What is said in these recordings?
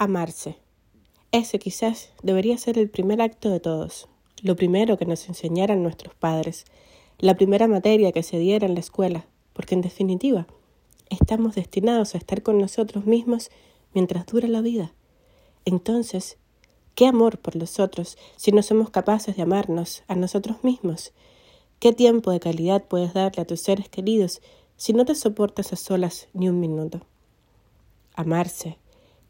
amarse. Ese quizás debería ser el primer acto de todos, lo primero que nos enseñaran nuestros padres, la primera materia que se diera en la escuela, porque en definitiva estamos destinados a estar con nosotros mismos mientras dura la vida. Entonces, ¿qué amor por los otros si no somos capaces de amarnos a nosotros mismos? ¿Qué tiempo de calidad puedes darle a tus seres queridos si no te soportas a solas ni un minuto? Amarse,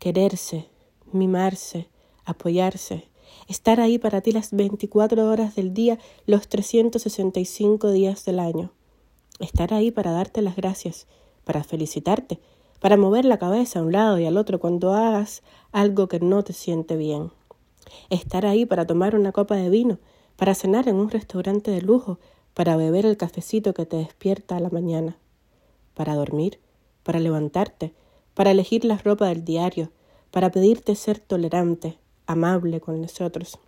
quererse, mimarse, apoyarse, estar ahí para ti las 24 horas del día, los 365 días del año. Estar ahí para darte las gracias, para felicitarte, para mover la cabeza a un lado y al otro cuando hagas algo que no te siente bien. Estar ahí para tomar una copa de vino, para cenar en un restaurante de lujo, para beber el cafecito que te despierta a la mañana, para dormir, para levantarte, para elegir la ropa del diario, para pedirte ser tolerante, amable con nosotros.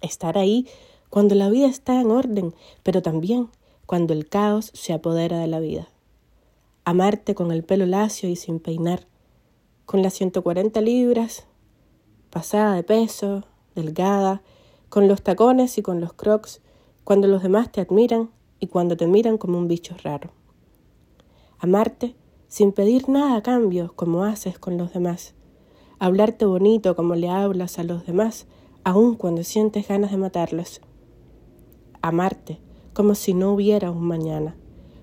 Estar ahí cuando la vida está en orden, pero también cuando el caos se apodera de la vida. Amarte con el pelo lacio y sin peinar, con las 140 libras, pasada de peso, delgada, con los tacones y con los crocs, cuando los demás te admiran y cuando te miran como un bicho raro. Amarte sin pedir nada a cambio como haces con los demás hablarte bonito como le hablas a los demás, aun cuando sientes ganas de matarlos. Amarte como si no hubiera un mañana,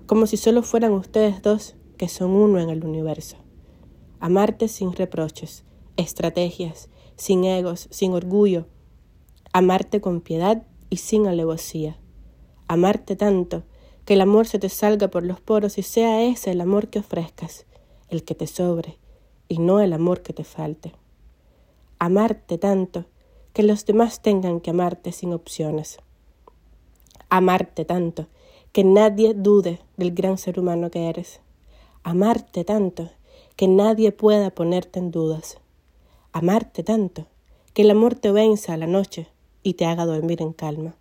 como si solo fueran ustedes dos que son uno en el universo. Amarte sin reproches, estrategias, sin egos, sin orgullo. Amarte con piedad y sin alevosía. Amarte tanto que el amor se te salga por los poros y sea ese el amor que ofrezcas, el que te sobre, y no el amor que te falte. Amarte tanto que los demás tengan que amarte sin opciones. Amarte tanto que nadie dude del gran ser humano que eres. Amarte tanto que nadie pueda ponerte en dudas. Amarte tanto que el amor te venza a la noche y te haga dormir en calma.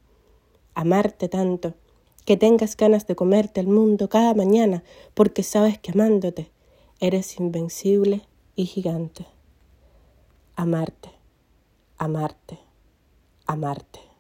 Amarte tanto que tengas ganas de comerte el mundo cada mañana porque sabes que amándote eres invencible y gigante. Amarte, amarte, amarte.